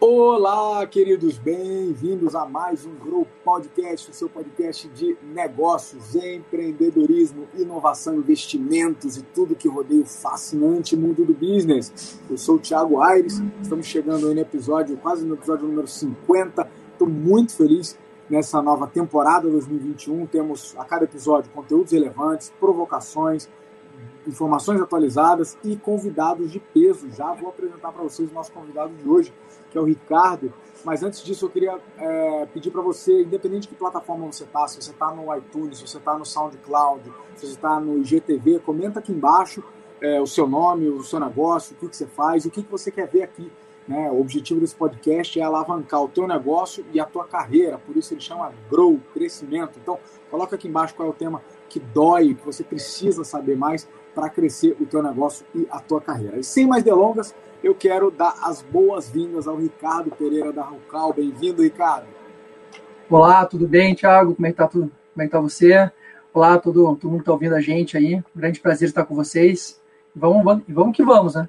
Olá, queridos, bem-vindos a mais um Grow Podcast, o seu podcast de negócios, empreendedorismo, inovação, investimentos e tudo que rodeia o fascinante mundo do business. Eu sou o Thiago Aires, estamos chegando aí no episódio, quase no episódio número 50. Estou muito feliz nessa nova temporada 2021. Temos a cada episódio conteúdos relevantes, provocações, informações atualizadas e convidados de peso. Já vou apresentar para vocês o nosso convidado de hoje, que é o Ricardo. Mas antes disso, eu queria é, pedir para você, independente de que plataforma você está, se você está no iTunes, se você está no SoundCloud, se você está no IGTV, comenta aqui embaixo é, o seu nome, o seu negócio, o que, que você faz, o que, que você quer ver aqui. Né? O objetivo desse podcast é alavancar o teu negócio e a tua carreira, por isso ele chama Grow, crescimento. Então, coloca aqui embaixo qual é o tema que dói, que você precisa saber mais para crescer o teu negócio e a tua carreira. E sem mais delongas, eu quero dar as boas-vindas ao Ricardo Pereira da Rucal. Bem-vindo, Ricardo. Olá, tudo bem, Thiago? Como é que tá tudo? Como é que tá você? Olá, todo, todo mundo que está ouvindo a gente aí. Grande prazer estar com vocês. Vamos, vamos, vamos que vamos, né?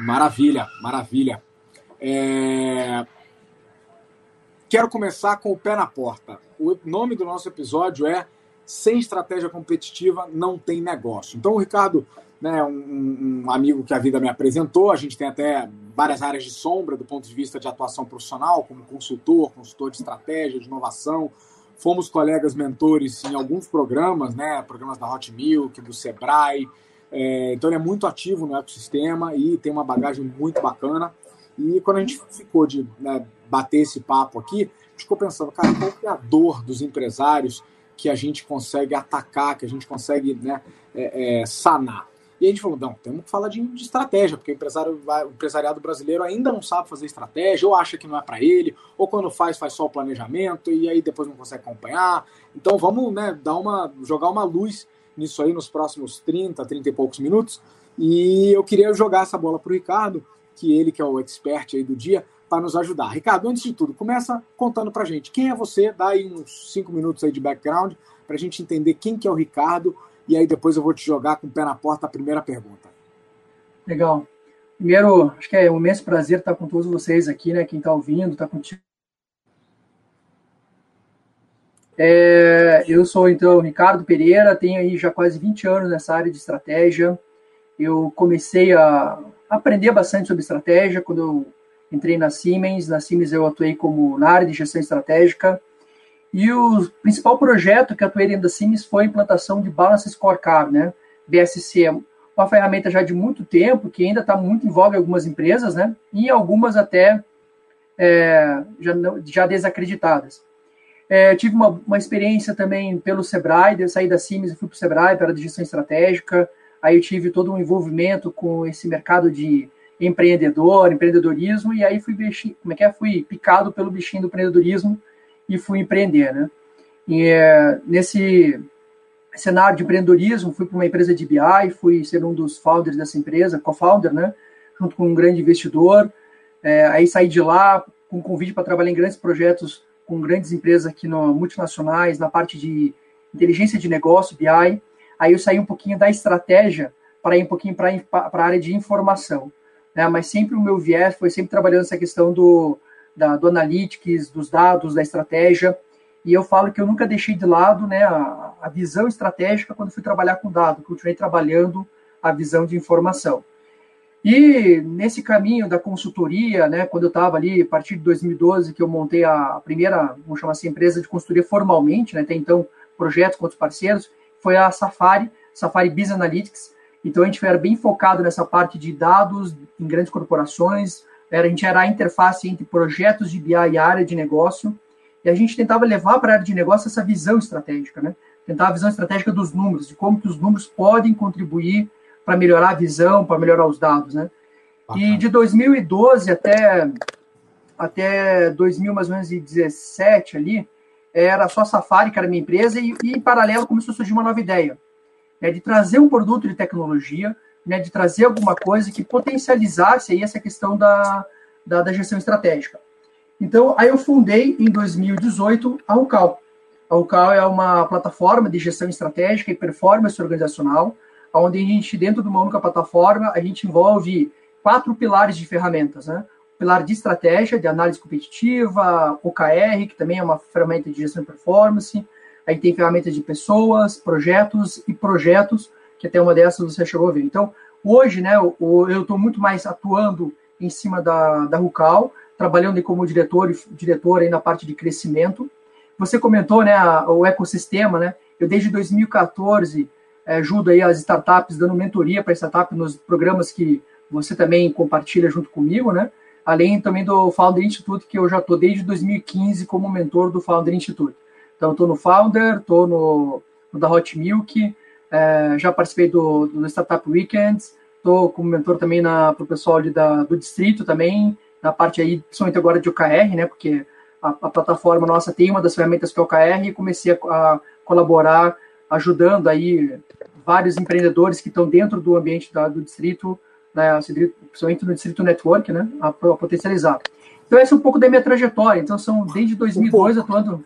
Maravilha, maravilha. É... Quero começar com o pé na porta. O nome do nosso episódio é Sem Estratégia Competitiva Não Tem Negócio. Então, o Ricardo né, um, um, amigo que a vida me apresentou. A gente tem até várias áreas de sombra do ponto de vista de atuação profissional, como consultor, consultor de estratégia, de inovação. Fomos colegas mentores em alguns programas, né, programas da Hot Milk, do Sebrae. É, então ele é muito ativo no ecossistema e tem uma bagagem muito bacana. E quando a gente ficou de né, bater esse papo aqui, a gente ficou pensando, cara, qual é a dor dos empresários que a gente consegue atacar, que a gente consegue né, é, é, sanar? E a gente falou, não, temos que falar de, de estratégia, porque o, empresário, o empresariado brasileiro ainda não sabe fazer estratégia, ou acha que não é para ele, ou quando faz, faz só o planejamento, e aí depois não consegue acompanhar. Então vamos né, dar uma, jogar uma luz nisso aí nos próximos 30, 30 e poucos minutos. E eu queria jogar essa bola para o Ricardo, que ele, que é o expert aí do dia, para nos ajudar. Ricardo, antes de tudo, começa contando para gente quem é você, dá aí uns 5 minutos aí de background, para a gente entender quem que é o Ricardo, e aí depois eu vou te jogar com o pé na porta a primeira pergunta. Legal. Primeiro, acho que é um imenso prazer estar com todos vocês aqui, né? Quem está ouvindo, está contigo. É, eu sou, então, Ricardo Pereira, tenho aí já quase 20 anos nessa área de estratégia. Eu comecei a aprender bastante sobre estratégia quando eu entrei na Siemens. Na Siemens eu atuei como na área de gestão estratégica. E o principal projeto que atuei dentro da Siemens foi a implantação de Balance Scorecard, né? BSC, uma ferramenta já de muito tempo, que ainda está muito em algumas empresas, né? E algumas até é, já, já desacreditadas. É, tive uma, uma experiência também pelo Sebrae, eu saí da Siemens e fui para o Sebrae, para a gestão estratégica, aí eu tive todo um envolvimento com esse mercado de empreendedor, empreendedorismo, e aí fui, como é que é? fui picado pelo bichinho do empreendedorismo, e fui empreender, né? E é, nesse cenário de empreendedorismo, fui para uma empresa de BI, fui ser um dos founders dessa empresa, co-founder, né? Junto com um grande investidor. É, aí saí de lá com um convite para trabalhar em grandes projetos com grandes empresas aqui no multinacionais, na parte de inteligência de negócio, BI. Aí eu saí um pouquinho da estratégia para ir um pouquinho para a área de informação. Né? Mas sempre o meu viés foi sempre trabalhando essa questão do, da, do analytics, dos dados, da estratégia. E eu falo que eu nunca deixei de lado né, a, a visão estratégica quando fui trabalhar com dados, continuei trabalhando a visão de informação. E nesse caminho da consultoria, né, quando eu estava ali, a partir de 2012, que eu montei a primeira, vamos chamar assim, empresa de consultoria formalmente, né, até então projetos com outros parceiros, foi a Safari, Safari Business Analytics. Então a gente era bem focado nessa parte de dados em grandes corporações, era, a gente era a interface entre projetos de BI e área de negócio, e a gente tentava levar para a área de negócio essa visão estratégica, né? Tentar a visão estratégica dos números, de como que os números podem contribuir para melhorar a visão, para melhorar os dados, né? E de 2012 até até 2000 mais ou menos 17 ali, era só Safari, que era minha empresa, e, e em paralelo começou a surgir uma nova ideia, né, de trazer um produto de tecnologia né, de trazer alguma coisa que potencializasse aí essa questão da, da, da, gestão estratégica. Então, aí eu fundei em 2018 a Rucal. A Rucal é uma plataforma de gestão estratégica e performance organizacional, onde a gente, dentro de uma única plataforma, a gente envolve quatro pilares de ferramentas, né? Pilar de estratégia, de análise competitiva, OKR, que também é uma ferramenta de gestão de performance, aí tem ferramentas de pessoas, projetos e projetos, que até uma dessas você chegou a ver. Então, hoje, né, eu estou muito mais atuando em cima da, da Rucal, trabalhando como diretor diretor aí na parte de crescimento. Você comentou, né, o ecossistema, né? Eu desde 2014 é, ajudo aí as startups dando mentoria para startup nos programas que você também compartilha junto comigo, né? Além também do Founder Institute, que eu já estou desde 2015 como mentor do Founder Institute. Então, estou no Founder, estou no, no, da Hot Milk, é, já participei do, do Startup Weekends, estou como mentor também para o pessoal de, da, do distrito também, na parte aí, principalmente agora de OKR, né? Porque a, a plataforma nossa tem uma das ferramentas que é o OKR e comecei a, a colaborar, ajudando aí vários empreendedores que estão dentro do ambiente da, do distrito né, principalmente no Distrito Network, né, a, a potencializar. Então, essa é um pouco da minha trajetória. Então, são desde 2002 um atuando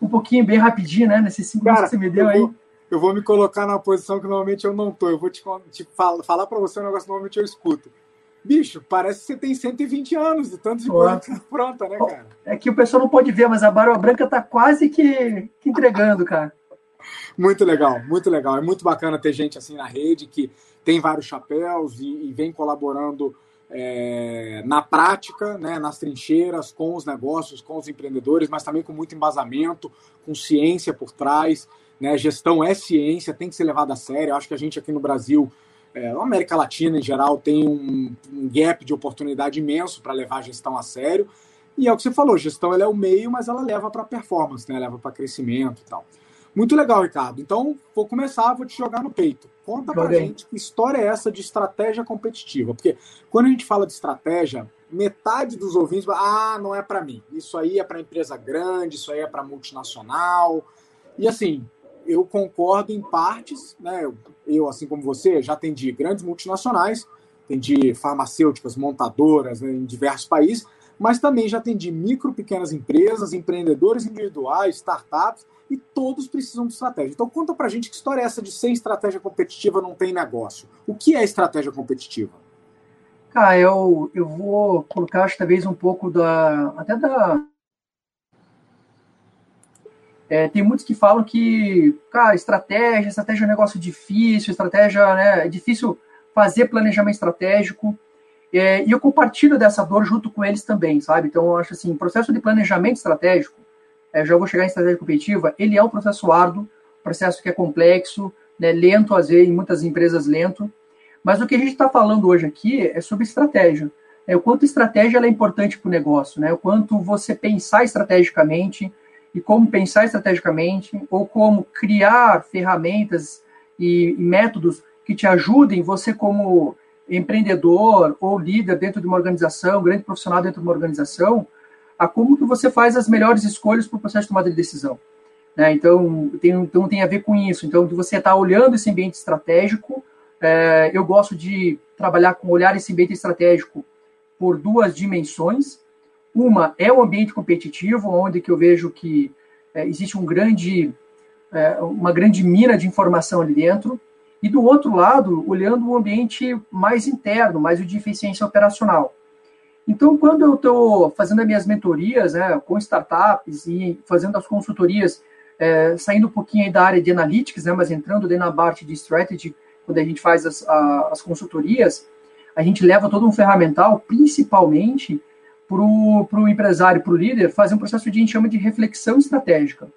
um pouquinho bem rapidinho, né, nesses cinco Cara, anos que você me deu aí. eu vou me colocar na posição que normalmente eu não tô. Eu vou te, te falar, falar para você um negócio que normalmente eu escuto. Bicho, parece que você tem 120 anos de tanto de coisa que tá pronta, né, cara? É que o pessoal não pode ver, mas a Barba Branca tá quase que, que entregando, cara. Muito legal, muito legal. É muito bacana ter gente assim na rede que tem vários chapéus e, e vem colaborando é, na prática, né, nas trincheiras, com os negócios, com os empreendedores, mas também com muito embasamento, com ciência por trás. Né, gestão é ciência, tem que ser levada a sério. Eu acho que a gente aqui no Brasil, é, na América Latina em geral, tem um, um gap de oportunidade imenso para levar a gestão a sério. E é o que você falou, gestão ela é o meio, mas ela leva para performance, né, leva para crescimento e tal. Muito legal, Ricardo. Então, vou começar, vou te jogar no peito. Conta pra gente que história é essa de estratégia competitiva. Porque quando a gente fala de estratégia, metade dos ouvintes ah, não é para mim. Isso aí é para empresa grande, isso aí é para multinacional. E assim, eu concordo em partes, né? Eu, eu, assim como você, já atendi grandes multinacionais, atendi farmacêuticas, montadoras né, em diversos países, mas também já atendi micro, pequenas empresas, empreendedores individuais, startups e todos precisam de estratégia. Então conta pra gente que história é essa de sem estratégia competitiva não tem negócio. O que é estratégia competitiva? Cara, eu, eu vou colocar acho, talvez um pouco da. até da. É, tem muitos que falam que, cara, estratégia, estratégia é um negócio difícil, estratégia, né, é difícil fazer planejamento estratégico. É, e eu compartilho dessa dor junto com eles também, sabe? Então, eu acho assim, processo de planejamento estratégico é, já vou chegar em estratégia competitiva, ele é um processo árduo, processo que é complexo, né, lento, às vezes, em muitas empresas lento, mas o que a gente está falando hoje aqui é sobre estratégia. É, o quanto estratégia é importante para o negócio, né? o quanto você pensar estrategicamente e como pensar estrategicamente, ou como criar ferramentas e, e métodos que te ajudem você como empreendedor ou líder dentro de uma organização, grande profissional dentro de uma organização, a como que você faz as melhores escolhas para o processo de tomada de decisão. Né? Então, tem, então, tem a ver com isso. Então, você estar tá olhando esse ambiente estratégico, é, eu gosto de trabalhar com olhar esse ambiente estratégico por duas dimensões. Uma é o ambiente competitivo, onde que eu vejo que é, existe um grande, é, uma grande mina de informação ali dentro, e do outro lado, olhando o ambiente mais interno, mais o de eficiência operacional. Então, quando eu estou fazendo as minhas mentorias né, com startups e fazendo as consultorias, é, saindo um pouquinho da área de analytics, né, mas entrando dentro na parte de strategy, quando a gente faz as, a, as consultorias, a gente leva todo um ferramental, principalmente para o empresário, para o líder, fazer um processo que a gente chama de reflexão estratégica.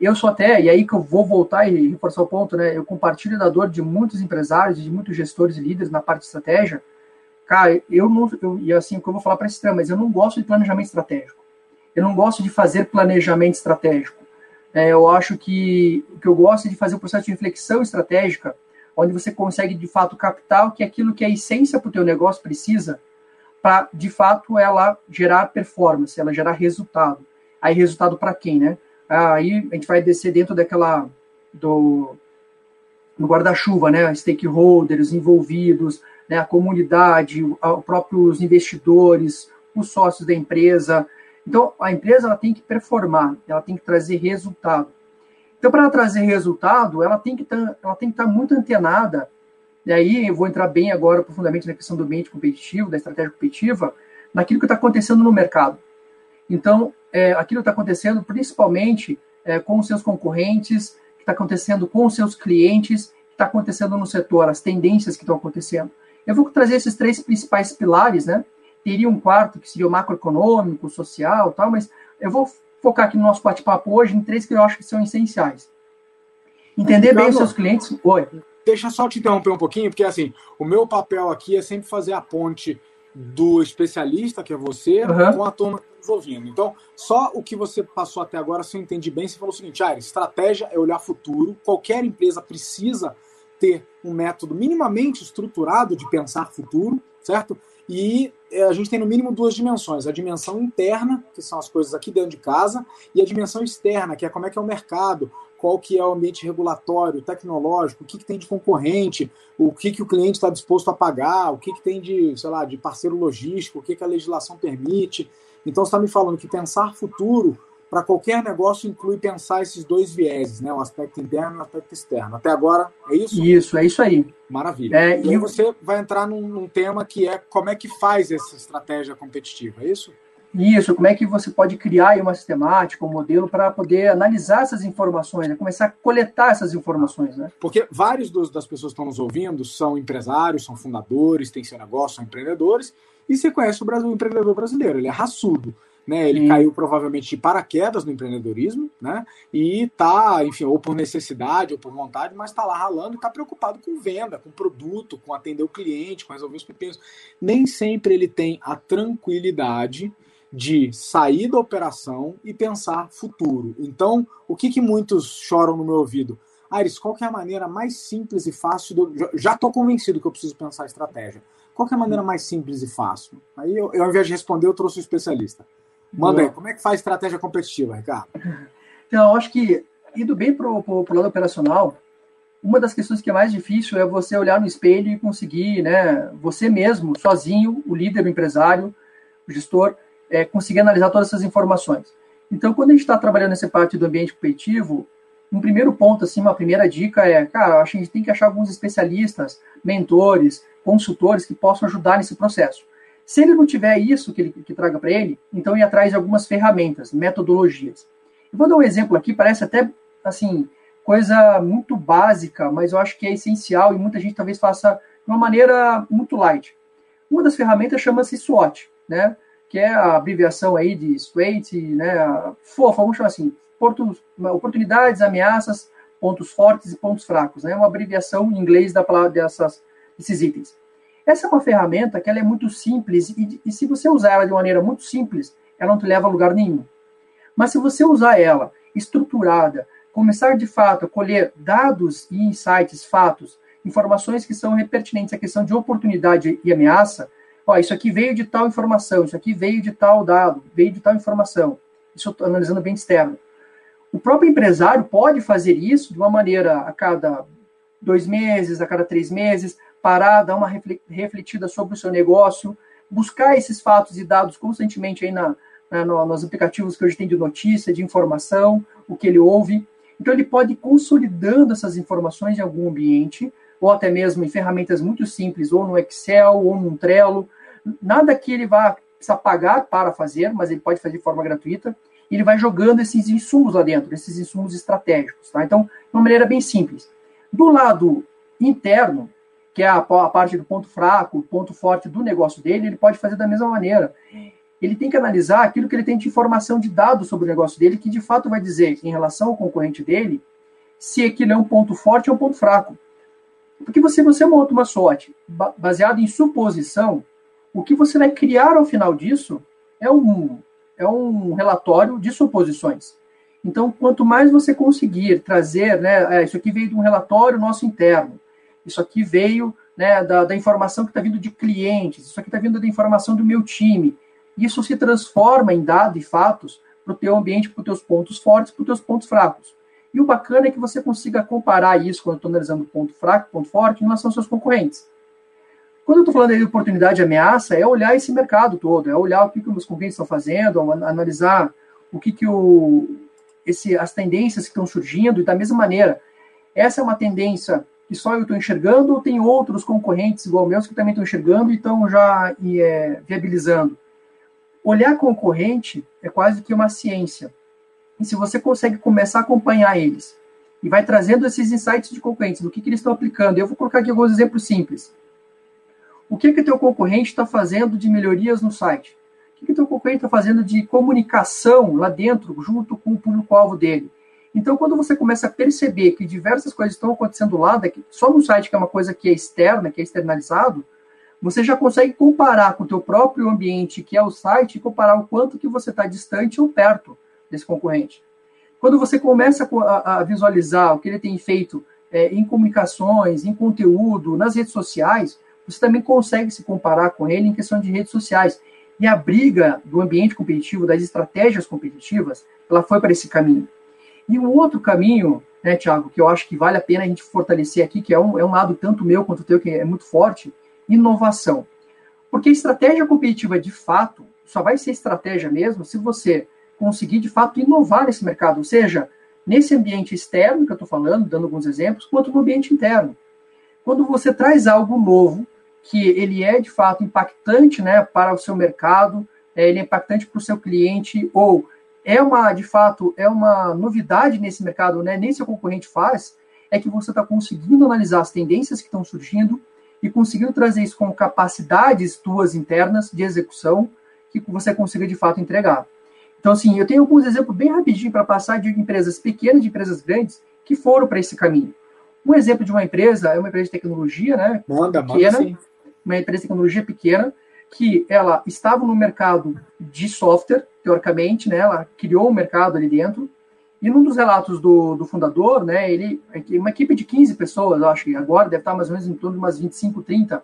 Eu sou até, e aí que eu vou voltar e reforçar o ponto, né? Eu compartilho da dor de muitos empresários, de muitos gestores e líderes na parte de estratégia, Cara, eu não. Eu, e assim, o que eu vou falar para esse mas eu não gosto de planejamento estratégico. Eu não gosto de fazer planejamento estratégico. É, eu acho que o que eu gosto é de fazer o um processo de reflexão estratégica, onde você consegue de fato captar que é aquilo que a essência para o teu negócio precisa, para de fato ela gerar performance, ela gerar resultado. Aí resultado para quem, né? Aí a gente vai descer dentro daquela do guarda-chuva, né? Stakeholders envolvidos, né, a comunidade, os próprios investidores, os sócios da empresa. Então, a empresa ela tem que performar, ela tem que trazer resultado. Então, para trazer resultado, ela tem que tá, ela estar tá muito antenada. E aí eu vou entrar bem agora profundamente na questão do ambiente competitivo, da estratégia competitiva, naquilo que está acontecendo no mercado. Então, é, aquilo está acontecendo principalmente é, com os seus concorrentes, que está acontecendo com os seus clientes, que está acontecendo no setor, as tendências que estão acontecendo. Eu vou trazer esses três principais pilares, né? Teria um quarto que seria o macroeconômico, social, tal, mas eu vou focar aqui no nosso bate-papo hoje em três que eu acho que são essenciais. Entender bem os seus clientes. Oi. Deixa só te interromper um pouquinho, porque assim, o meu papel aqui é sempre fazer a ponte do especialista, que é você, uhum. com a turma que está ouvindo. Então, só o que você passou até agora, se eu entendi bem, você falou o seguinte, ah, estratégia é olhar futuro, qualquer empresa precisa ter um método minimamente estruturado de pensar futuro, certo? E é, a gente tem no mínimo duas dimensões: a dimensão interna, que são as coisas aqui dentro de casa, e a dimensão externa, que é como é que é o mercado, qual que é o ambiente regulatório, tecnológico, o que, que tem de concorrente, o que, que o cliente está disposto a pagar, o que, que tem de, sei lá, de parceiro logístico, o que, que a legislação permite. Então você está me falando que pensar futuro para qualquer negócio inclui pensar esses dois vieses, né? O aspecto interno e o aspecto externo. Até agora, é isso? Isso, é isso aí. Maravilha. É, e você vai entrar num, num, tema que é como é que faz essa estratégia competitiva, é isso? Isso, como é que você pode criar uma sistemática, um modelo para poder analisar essas informações, né? começar a coletar essas informações, né? Porque vários dos, das pessoas que estão nos ouvindo são empresários, são fundadores, têm seu negócio, são empreendedores, e você conhece o, Brasil, o empreendedor brasileiro, ele é raçudo né? Ele Sim. caiu provavelmente de paraquedas no empreendedorismo, né? E tá, enfim, ou por necessidade ou por vontade, mas está lá ralando e está preocupado com venda, com produto, com atender o cliente, com resolver os pepinos. Nem sempre ele tem a tranquilidade de sair da operação e pensar futuro. Então, o que, que muitos choram no meu ouvido? Aires, qual que é a maneira mais simples e fácil? De... Já estou convencido que eu preciso pensar estratégia. Qual que é a maneira mais simples e fácil? Aí, eu, eu, ao invés de responder, eu trouxe um especialista. Manda aí, como é que faz estratégia competitiva, Ricardo? Então, eu acho que, indo bem para o lado operacional, uma das questões que é mais difícil é você olhar no espelho e conseguir, né, você mesmo, sozinho, o líder, o empresário, o gestor, é, conseguir analisar todas essas informações. Então, quando a gente está trabalhando nessa parte do ambiente competitivo, um primeiro ponto, assim, uma primeira dica é, cara, acho que a gente tem que achar alguns especialistas, mentores, consultores que possam ajudar nesse processo. Se ele não tiver isso que ele que traga para ele, então ir atrás de algumas ferramentas, metodologias. Eu vou dar um exemplo aqui, parece até assim coisa muito básica, mas eu acho que é essencial e muita gente talvez faça de uma maneira muito light. Uma das ferramentas chama-se SWOT, né? Que é a abreviação aí de SWOT, né? Fofa, vamos chamar assim, oportunidades, ameaças, pontos fortes e pontos fracos, né? Uma abreviação em inglês da dessas, desses itens. Essa é uma ferramenta que ela é muito simples e, e se você usar ela de maneira muito simples, ela não te leva a lugar nenhum. Mas se você usar ela estruturada, começar de fato a colher dados e insights, fatos, informações que são pertinentes à questão de oportunidade e ameaça, ó, isso aqui veio de tal informação, isso aqui veio de tal dado, veio de tal informação. Isso eu estou analisando bem externo. O próprio empresário pode fazer isso de uma maneira a cada dois meses, a cada três meses, parar, dar uma refletida sobre o seu negócio, buscar esses fatos e dados constantemente aí na, na, nos aplicativos que hoje tem de notícia, de informação, o que ele ouve. Então ele pode ir consolidando essas informações em algum ambiente, ou até mesmo em ferramentas muito simples, ou no Excel, ou no Trello. Nada que ele vá precisar pagar para fazer, mas ele pode fazer de forma gratuita. Ele vai jogando esses insumos lá dentro, esses insumos estratégicos. Tá? Então, de uma maneira bem simples. Do lado interno, que é a, a parte do ponto fraco, o ponto forte do negócio dele, ele pode fazer da mesma maneira. Ele tem que analisar aquilo que ele tem de informação de dados sobre o negócio dele, que de fato vai dizer, em relação ao concorrente dele, se aquilo é um ponto forte ou um ponto fraco. Porque você, você monta uma sorte baseada em suposição, o que você vai criar ao final disso é um, é um relatório de suposições. Então, quanto mais você conseguir trazer, né, é, isso aqui veio de um relatório nosso interno, isso aqui veio né, da, da informação que está vindo de clientes, isso aqui está vindo da informação do meu time. Isso se transforma em dados e fatos para o teu ambiente, para os teus pontos fortes, para os teus pontos fracos. E o bacana é que você consiga comparar isso, quando eu estou analisando ponto fraco, ponto forte, em relação aos seus concorrentes. Quando eu estou falando de oportunidade e ameaça, é olhar esse mercado todo, é olhar o que, que os concorrentes estão fazendo, analisar o que, que o, esse, as tendências que estão surgindo, e da mesma maneira, essa é uma tendência que só eu estou enxergando, ou tem outros concorrentes igual meus que também estão enxergando e estão já é, viabilizando? Olhar concorrente é quase que uma ciência. E se você consegue começar a acompanhar eles e vai trazendo esses insights de concorrentes, do que, que eles estão aplicando, eu vou colocar aqui alguns exemplos simples. O que que teu concorrente está fazendo de melhorias no site? O que que teu concorrente está fazendo de comunicação lá dentro, junto com o público-alvo dele? Então, quando você começa a perceber que diversas coisas estão acontecendo lá, só no site que é uma coisa que é externa, que é externalizado, você já consegue comparar com o teu próprio ambiente, que é o site, e comparar o quanto que você está distante ou perto desse concorrente. Quando você começa a, visualizar o que ele tem feito é, em comunicações, em conteúdo, nas redes sociais, você também consegue se comparar com ele em questão de redes sociais. E a briga do ambiente competitivo, das estratégias competitivas, ela foi para esse caminho. E um outro caminho, né, Tiago, que eu acho que vale a pena a gente fortalecer aqui, que é um, é um lado tanto meu quanto teu, que é muito forte, inovação. Porque estratégia competitiva, de fato, só vai ser estratégia mesmo se você conseguir, de fato, inovar nesse mercado, ou seja, nesse ambiente externo que eu estou falando, dando alguns exemplos, quanto no ambiente interno. Quando você traz algo novo, que ele é, de fato, impactante né, para o seu mercado, é, ele é impactante para o seu cliente, ou é uma, de fato, é uma novidade nesse mercado, né? nem seu concorrente faz, é que você está conseguindo analisar as tendências que estão surgindo e conseguindo trazer isso com capacidades tuas internas de execução que você consiga, de fato, entregar. Então, assim, eu tenho alguns exemplos bem rapidinho para passar de empresas pequenas, de empresas grandes, que foram para esse caminho. Um exemplo de uma empresa é uma empresa de tecnologia, né? Manda, pequena, manda sim. Uma empresa de tecnologia pequena, que ela estava no mercado de software, teoricamente, né, ela criou um mercado ali dentro, e num dos relatos do, do fundador, né, ele, uma equipe de 15 pessoas, acho que agora deve estar mais ou menos em torno de umas 25, 30,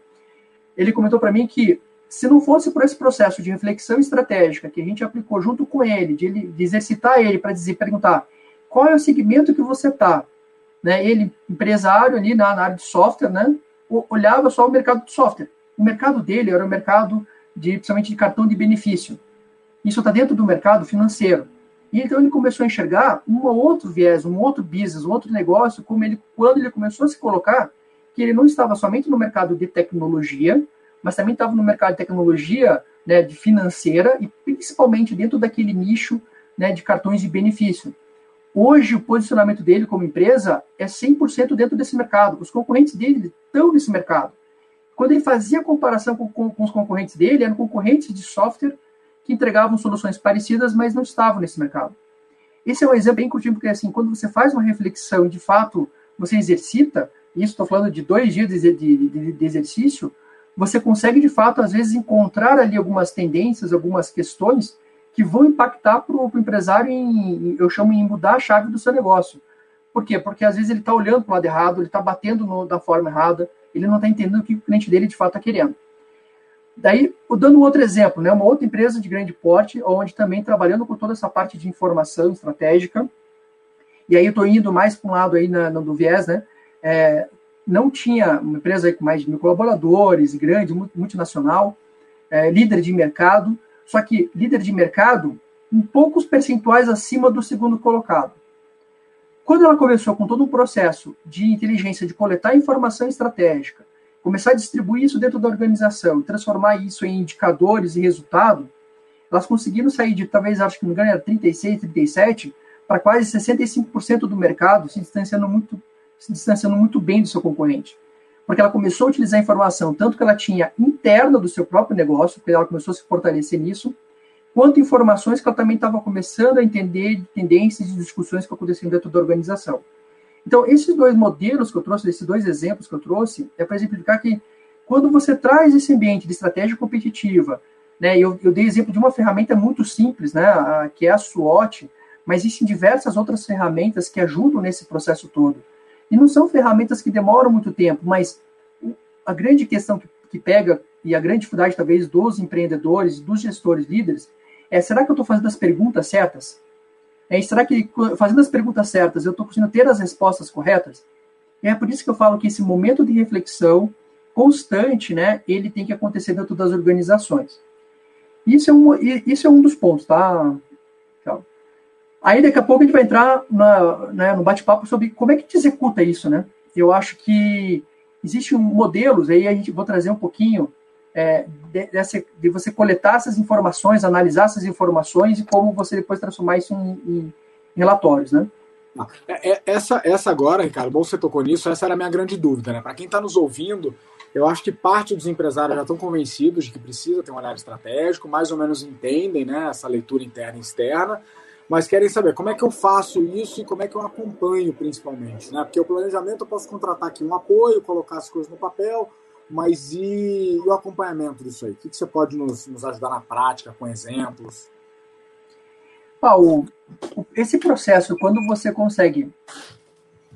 ele comentou para mim que se não fosse por esse processo de reflexão estratégica que a gente aplicou junto com ele, de, ele, de exercitar ele para dizer, perguntar qual é o segmento que você está, né, ele, empresário ali na, na área de software, né, olhava só o mercado de software, o mercado dele era o mercado de, principalmente de cartão de benefício. Isso está dentro do mercado financeiro. E então ele começou a enxergar um outro viés, um outro business, um outro negócio, como ele, quando ele começou a se colocar, que ele não estava somente no mercado de tecnologia, mas também estava no mercado de tecnologia né, de financeira e principalmente dentro daquele nicho né, de cartões de benefício. Hoje, o posicionamento dele como empresa é 100% dentro desse mercado. Os concorrentes dele estão nesse mercado. Quando ele fazia comparação com, com, com os concorrentes dele, eram concorrentes de software que entregavam soluções parecidas, mas não estavam nesse mercado. Esse é um exemplo bem curtinho, porque assim, quando você faz uma reflexão e de fato você exercita, isso estou falando de dois dias de, de, de, exercício, você consegue de fato, às vezes, encontrar ali algumas tendências, algumas questões que vão impactar para o empresário em, eu chamo em mudar a chave do seu negócio. Por quê? Porque às vezes ele está olhando para o lado errado, ele está batendo no, da forma errada, ele não está entendendo o que o cliente dele de fato está querendo. Daí, dando um outro exemplo, né, uma outra empresa de grande porte, onde também trabalhando com toda essa parte de informação estratégica, e aí eu estou indo mais para um lado aí na, no do viés, né, é, não tinha uma empresa com mais de mil colaboradores, grande, multinacional, é, líder de mercado, só que líder de mercado em poucos percentuais acima do segundo colocado. Quando ela começou com todo um processo de inteligência, de coletar informação estratégica, começar a distribuir isso dentro da organização, transformar isso em indicadores e resultado, elas conseguiram sair de, talvez, acho que não era 36, 37, para quase 65% do mercado, se distanciando muito, se distanciando muito bem do seu concorrente. Porque ela começou a utilizar informação, tanto que ela tinha interna do seu próprio negócio, porque ela começou a se fortalecer nisso, quanto informações que ela também estava começando a entender de tendências e discussões que aconteciam dentro da organização. Então, esses dois modelos que eu trouxe, esses dois exemplos que eu trouxe, é para exemplificar que quando você traz esse ambiente de estratégia competitiva, né, eu, eu dei exemplo de uma ferramenta muito simples, né, a, que é a SWOT, mas existem diversas outras ferramentas que ajudam nesse processo todo. E não são ferramentas que demoram muito tempo, mas a grande questão que, que pega, e a grande dificuldade, talvez, dos empreendedores, dos gestores líderes, é: será que eu estou fazendo as perguntas certas? É, será que fazendo as perguntas certas eu estou conseguindo ter as respostas corretas? E é por isso que eu falo que esse momento de reflexão constante, né, ele tem que acontecer dentro das organizações. Isso é um, isso é um dos pontos, tá? Aí daqui a pouco a gente vai entrar na, né, no bate-papo sobre como é que te executa isso, né? Eu acho que existem modelos, aí a gente vou trazer um pouquinho é, de, dessa, de você coletar essas informações, analisar essas informações e como você depois transformar isso em, em, relatórios, né? É, é, essa, essa agora, Ricardo, bom você tocou nisso, essa era a minha grande dúvida, né? Para quem está nos ouvindo, eu acho que parte dos empresários já estão convencidos de que precisa ter um olhar estratégico, mais ou menos entendem né, essa leitura interna e externa, mas querem saber como é que eu faço isso e como é que eu acompanho, principalmente. Né? Porque o planejamento eu posso contratar aqui um apoio, colocar as coisas no papel, mas e, e o acompanhamento disso aí? O que, que você pode nos, nos, ajudar na prática, com exemplos? Paulo, esse processo, quando você consegue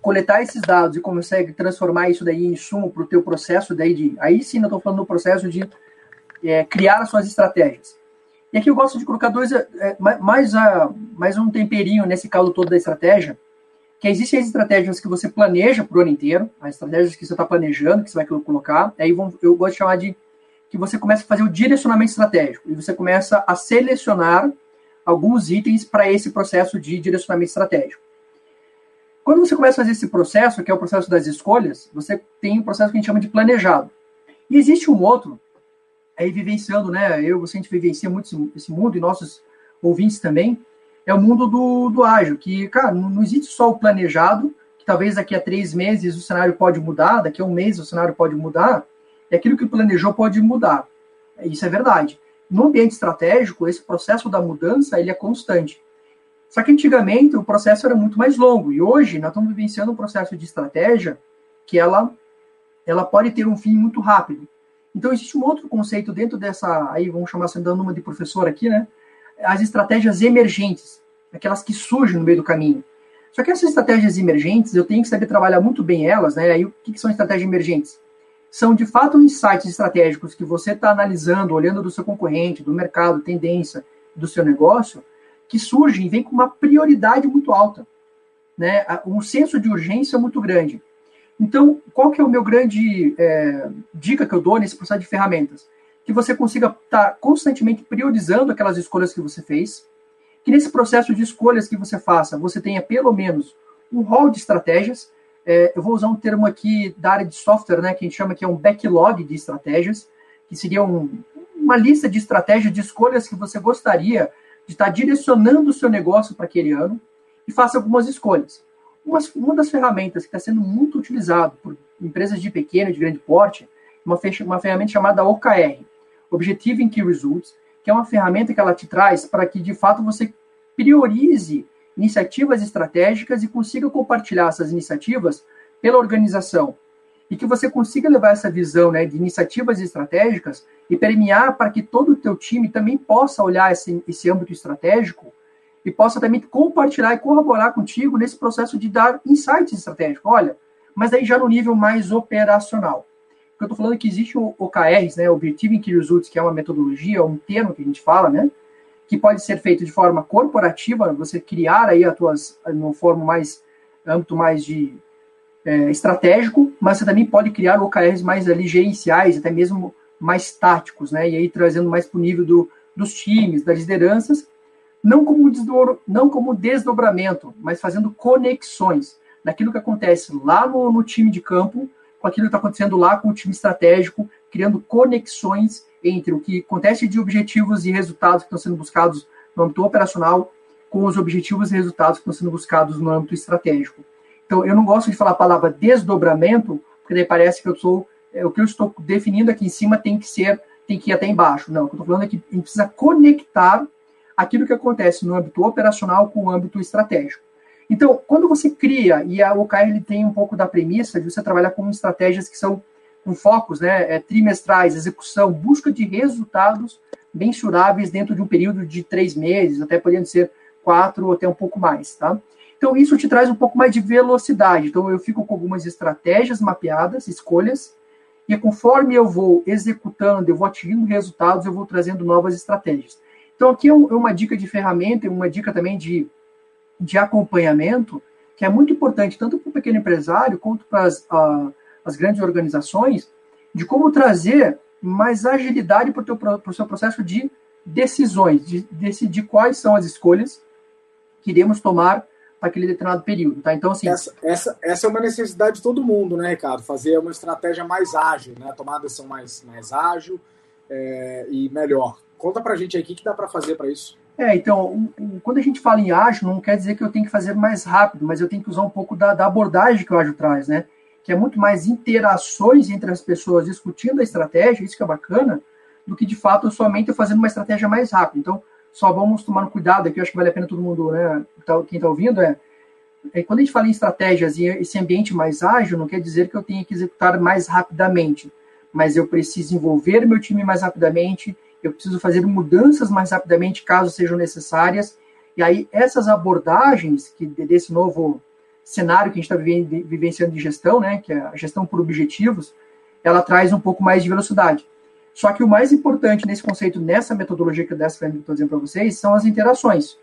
coletar esses dados e consegue transformar isso daí em insumo para o teu processo daí de, aí sim eu estou falando do processo de é, criar as suas estratégias. E aqui eu gosto de colocar dois, é, é mais, a, mais um temperinho nesse caldo todo da estratégia, que existem as estratégias que você planeja para o ano inteiro, as estratégias que você está planejando, que você vai colocar, aí vão, eu gosto de chamar de que você começa a fazer o direcionamento estratégico, e você começa a selecionar alguns itens para esse processo de direcionamento estratégico. Quando você começa a fazer esse processo, que é o processo das escolhas, você tem um processo que a gente chama de planejado. E existe um outro, aí vivenciando, né? Eu, você, a gente vivencia muito esse, mundo e nossos ouvintes também, é o mundo do, do ágil, que, cara, não, existe só o planejado, que talvez daqui a três meses o cenário pode mudar, daqui a um mês o cenário pode mudar, e aquilo que planejou pode mudar. Isso é verdade. No ambiente estratégico, esse processo da mudança ele é constante. Só que antigamente o processo era muito mais longo, e hoje nós estamos vivenciando um processo de estratégia que ela, ela pode ter um fim muito rápido. Então, existe um outro conceito dentro dessa, aí vamos chamar assim, dando uma de professor aqui, né? As estratégias emergentes, aquelas que surgem no meio do caminho. Só que essas estratégias emergentes, eu tenho que saber trabalhar muito bem elas, né? Aí, o que, que são estratégias emergentes? São, de fato, insights estratégicos que você está analisando, olhando do seu concorrente, do mercado, tendência, do seu negócio, que surgem e vêm com uma prioridade muito alta, né? Um senso de urgência muito grande. Então, qual que é o meu grande é, dica que eu dou nesse processo de ferramentas? Que você consiga estar tá constantemente priorizando aquelas escolhas que você fez, que nesse processo de escolhas que você faça, você tenha pelo menos um rol de estratégias. É, eu vou usar um termo aqui da área de software, né, que a gente chama que é um backlog de estratégias, que seria um, uma lista de estratégias de escolhas que você gostaria de estar tá direcionando o seu negócio para aquele ano e faça algumas escolhas. Uma, uma das ferramentas que está sendo muito utilizada por empresas de pequeno e de grande porte, uma, uma ferramenta chamada OKR, Objective Key Results, que é uma ferramenta que ela te traz para que, de fato, você priorize iniciativas estratégicas e consiga compartilhar essas iniciativas pela organização. E que você consiga levar essa visão né, de iniciativas estratégicas e permear para que todo o teu time também possa olhar esse, esse âmbito estratégico e possa também compartilhar e corroborar contigo nesse processo de dar insights estratégicos. Olha, mas aí já no nível mais operacional. Porque eu estou falando que existe o OKRs, né, Objective Key Results, que é uma metodologia, um termo que a gente fala, né, que pode ser feito de forma corporativa, você criar aí as tuas, no forma mais, âmbito mais de é, estratégico, mas você também pode criar OKRs mais ali gerenciais, até mesmo mais táticos, né, e aí trazendo mais para o nível do, dos times, das lideranças, não como, não como desdobramento, mas fazendo conexões. Daquilo que acontece lá no, no time de campo com aquilo que está acontecendo lá com o time estratégico, criando conexões entre o que acontece de objetivos e resultados que estão sendo buscados no âmbito operacional com os objetivos e resultados que estão sendo buscados no âmbito estratégico. Então, eu não gosto de falar a palavra desdobramento, porque daí parece que eu sou é, o que eu estou definindo aqui em cima tem que ser, tem que ir até embaixo. Não, o que eu estou falando é que a gente precisa conectar aquilo que acontece no âmbito operacional com o âmbito estratégico. Então, quando você cria, e a OKR ele tem um pouco da premissa de você trabalhar com estratégias que são com focos né, é, trimestrais, execução, busca de resultados mensuráveis dentro de um período de três meses, até podendo ser quatro ou até um pouco mais, tá? Então, isso te traz um pouco mais de velocidade. Então, eu fico com algumas estratégias mapeadas, escolhas, e conforme eu vou executando, eu vou atingindo resultados, eu vou trazendo novas estratégias. Então, aqui é, é uma dica de ferramenta uma dica também de, de acompanhamento, que é muito importante, tanto para o pequeno empresário quanto para as, uh, as grandes organizações, de como trazer mais agilidade para o seu processo de decisões, de decidir quais são as escolhas que iremos tomar para aquele determinado período. Tá? Então, assim. Essa, essa, essa é uma necessidade de todo mundo, né, Ricardo? Fazer uma estratégia mais ágil, né? Tomar uma decisão mais, mais ágil é, e melhor. Conta para a gente aí o que, que dá para fazer para isso. É, então, quando a gente fala em ágil, não quer dizer que eu tenho que fazer mais rápido, mas eu tenho que usar um pouco da, da abordagem que o ágil traz, né? Que é muito mais interações entre as pessoas discutindo a estratégia, isso que é bacana, do que de fato somente fazendo uma estratégia mais rápida. Então, só vamos tomar cuidado aqui, eu acho que vale a pena todo mundo, né, tá, quem está ouvindo, é, é, quando a gente fala em estratégias e esse ambiente mais ágil, não quer dizer que eu tenha que executar mais rapidamente, mas eu preciso envolver meu time mais rapidamente, eu preciso fazer mudanças mais rapidamente, caso sejam necessárias, e aí essas abordagens que desse novo cenário que a gente está vivenciando de gestão, né, que é a gestão por objetivos, ela traz um pouco mais de velocidade. Só que o mais importante nesse conceito, nessa metodologia que eu estou dizendo para vocês, são as interações.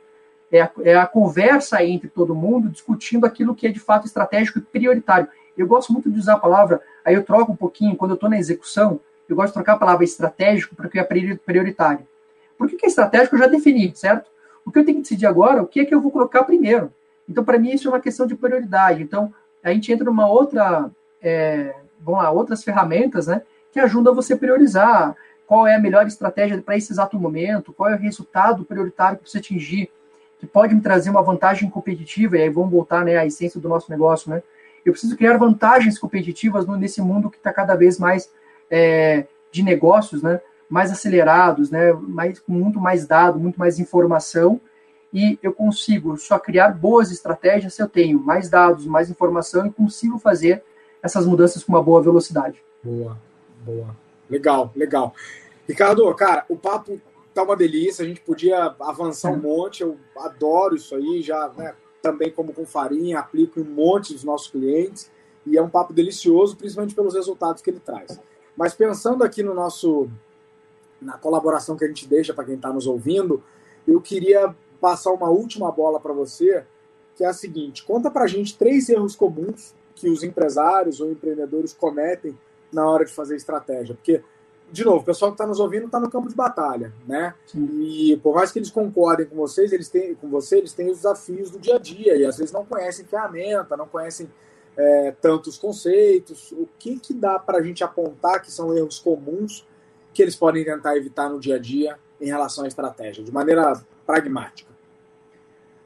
É a, é a, conversa entre todo mundo, discutindo aquilo que é de fato estratégico e prioritário. Eu gosto muito de usar a palavra, aí eu troco um pouquinho, quando eu estou na execução, eu gosto de trocar a palavra estratégico para o que é prioritário. Por que, que é estratégico? Eu já defini, certo? O que eu tenho que decidir agora, o que é que eu vou colocar primeiro. Então, para mim, isso é uma questão de prioridade. Então, a gente entra numa outra, é, vamos lá, outras ferramentas, né, que ajudam você a priorizar qual é a melhor estratégia para esse exato momento, qual é o resultado prioritário que você atingir, que pode me trazer uma vantagem competitiva, e aí vamos voltar né, à essência do nosso negócio, né? Eu preciso criar vantagens competitivas nesse mundo que está cada vez mais é, de negócios, né? Mais acelerados, né? Mais, com muito mais dado, muito mais informação, e eu consigo só criar boas estratégias se eu tenho mais dados, mais informação e consigo fazer essas mudanças com uma boa velocidade. Boa. Boa. Legal, legal. Ricardo, cara, o papo tá uma delícia, a gente podia avançar um monte, eu adoro isso aí, já né, também como com farinha, aplico em um monte dos nossos clientes, e é um papo delicioso, principalmente pelos resultados que ele traz. Mas pensando aqui no nosso, na colaboração que a gente deixa para quem está nos ouvindo, eu queria passar uma última bola para você, que é a seguinte: conta para a gente três erros comuns que os empresários ou empreendedores cometem na hora de fazer estratégia. Porque, de novo, o pessoal que está nos ouvindo está no campo de batalha, né? Sim. E por mais que eles concordem com vocês, eles têm, com você, eles têm os desafios do dia a dia e às vezes não conhecem ferramenta, não conhecem é, tantos conceitos. O que, que dá para a gente apontar que são erros comuns que eles podem tentar evitar no dia a dia em relação à estratégia, de maneira pragmática?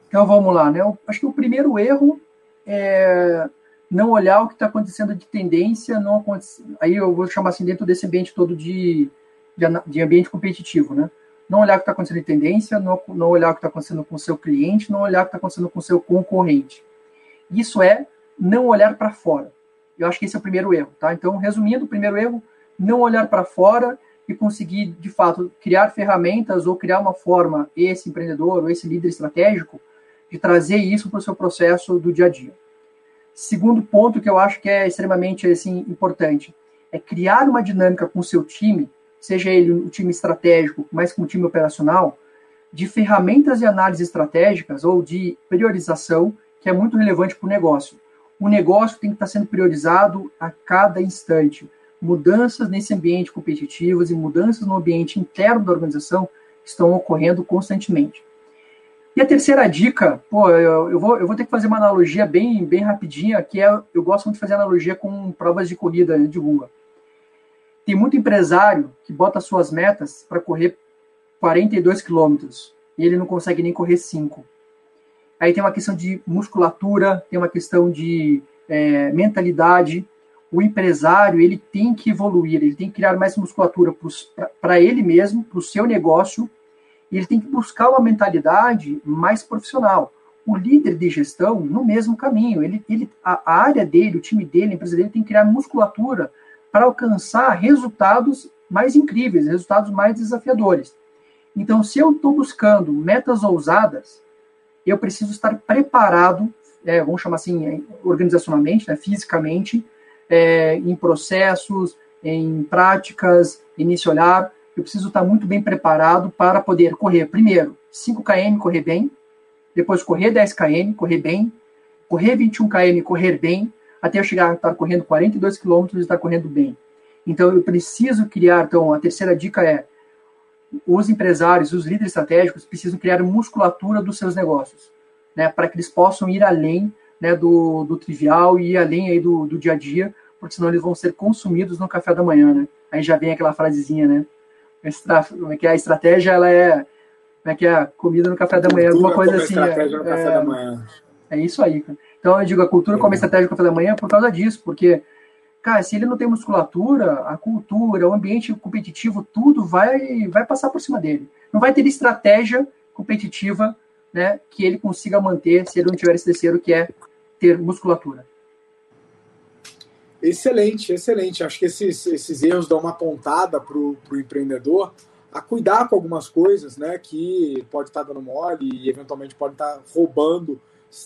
Então vamos lá, né? Eu acho que o primeiro erro é não olhar o que está acontecendo de tendência, não aí eu vou chamar assim dentro desse ambiente todo de, de, de ambiente competitivo, né? Não olhar o que está acontecendo de tendência, não, não olhar o que está acontecendo com o seu cliente, não olhar o que está acontecendo com o seu concorrente. Isso é não olhar para fora. Eu acho que esse é o primeiro erro, tá? Então, resumindo, o primeiro erro, não olhar para fora e conseguir, de fato, criar ferramentas ou criar uma forma, esse empreendedor ou esse líder estratégico, de trazer isso para o seu processo do dia a dia. Segundo ponto que eu acho que é extremamente assim, importante é criar uma dinâmica com o seu time, seja ele um time estratégico, mas com o time operacional, de ferramentas de análise estratégicas ou de priorização, que é muito relevante para o negócio. O negócio tem que estar sendo priorizado a cada instante. Mudanças nesse ambiente competitivo e mudanças no ambiente interno da organização estão ocorrendo constantemente. E a terceira dica, pô, eu, eu, vou, eu vou ter que fazer uma analogia bem, bem rapidinha, que é, eu gosto muito de fazer analogia com provas de corrida de rua. Tem muito empresário que bota suas metas para correr 42 quilômetros e ele não consegue nem correr 5. Aí tem uma questão de musculatura, tem uma questão de é, mentalidade. O empresário ele tem que evoluir, ele tem que criar mais musculatura para ele mesmo, para o seu negócio e ele tem que buscar uma mentalidade mais profissional. O líder de gestão, no mesmo caminho, ele, ele, a, área dele, o time dele, a empresa dele tem que criar musculatura para alcançar resultados mais incríveis, resultados mais desafiadores. Então, se eu estou buscando metas ousadas, eu preciso estar preparado, é, vamos chamar assim, organizacionalmente, né, fisicamente, é, em processos, em práticas, nesse olhar, eu preciso estar muito bem preparado para poder correr, primeiro, 5 km, correr bem, depois correr 10 km, correr bem, correr 21 km, correr bem, até eu chegar a estar correndo 42 km e estar correndo bem. Então, eu preciso criar, então, a terceira dica é, os empresários, os líderes estratégicos precisam criar musculatura dos seus negócios. né, para que eles possam ir além né, do, do trivial e ir além aí do, do dia a dia, porque senão eles vão ser consumidos no café da manhã, né? Aí já vem aquela frasezinha, né? É que é? a estratégia ela é como é que é comida no café da manhã, alguma coisa assim. Estratégia é, no café é, da manhã. É isso aí, cara. Então eu digo a cultura como estratégia no café da manhã por causa disso, porque cara, se ele não tem musculatura, a cultura, o ambiente competitivo, tudo vai vai passar por cima dele. Não vai ter estratégia competitiva, né, que ele consiga manter se ele não tiver esse terceiro que é ter musculatura. Excelente, excelente. Acho que esses, esses erros dão uma pontada para o empreendedor a cuidar com algumas coisas, né, que pode estar tá dando mole e eventualmente pode estar tá roubando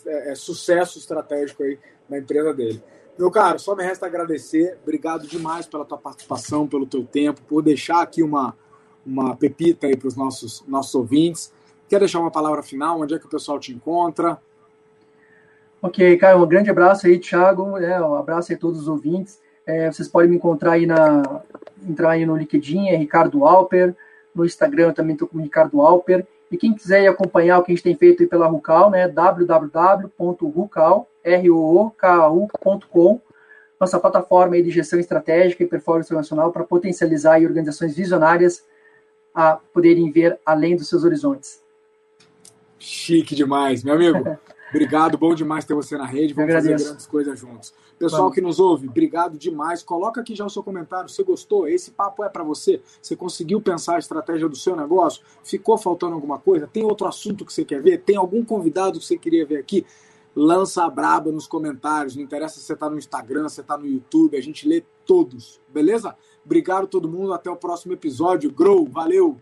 é, é, sucesso estratégico aí na empresa dele. Meu caro, só me resta agradecer. Obrigado demais pela tua participação, pelo teu tempo, por deixar aqui uma, uma pepita aí para os nossos, nossos ouvintes. Quer deixar uma palavra final? Onde é que o pessoal te encontra? Ok, Caio, um grande abraço aí, Thiago. É, um abraço aí a todos os ouvintes. É, vocês podem me encontrar aí na. entrar aí no LinkedIn, é Ricardo Alper. No Instagram eu também estou com o Ricardo Alper. E quem quiser acompanhar o que a gente tem feito aí pela Rucal, né? www.rucal.com, nossa plataforma de gestão estratégica e performance nacional para potencializar organizações visionárias a poderem ver além dos seus horizontes. Chique demais, meu amigo. Obrigado, bom demais ter você na rede. Vamos fazer grandes coisas juntos. Pessoal Vamos. que nos ouve, obrigado demais. Coloca aqui já o seu comentário. Você gostou? Esse papo é para você? Você conseguiu pensar a estratégia do seu negócio? Ficou faltando alguma coisa? Tem outro assunto que você quer ver? Tem algum convidado que você queria ver aqui? Lança a braba nos comentários. Não interessa se você está no Instagram, se você está no YouTube. A gente lê todos, beleza? Obrigado todo mundo. Até o próximo episódio. Grow, valeu!